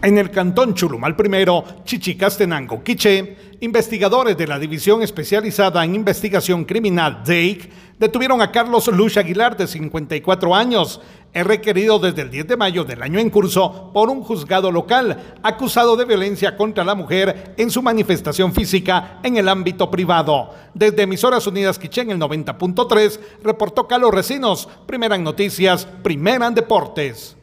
En el cantón Chulumal I, Chichicastenango, Quiche, investigadores de la División Especializada en Investigación Criminal, DEIC, detuvieron a Carlos Luch Aguilar, de 54 años. Es requerido desde el 10 de mayo del año en curso por un juzgado local, acusado de violencia contra la mujer en su manifestación física en el ámbito privado. Desde Emisoras Unidas Quiche en el 90.3, reportó Carlos Recinos, primera en noticias, primera en deportes.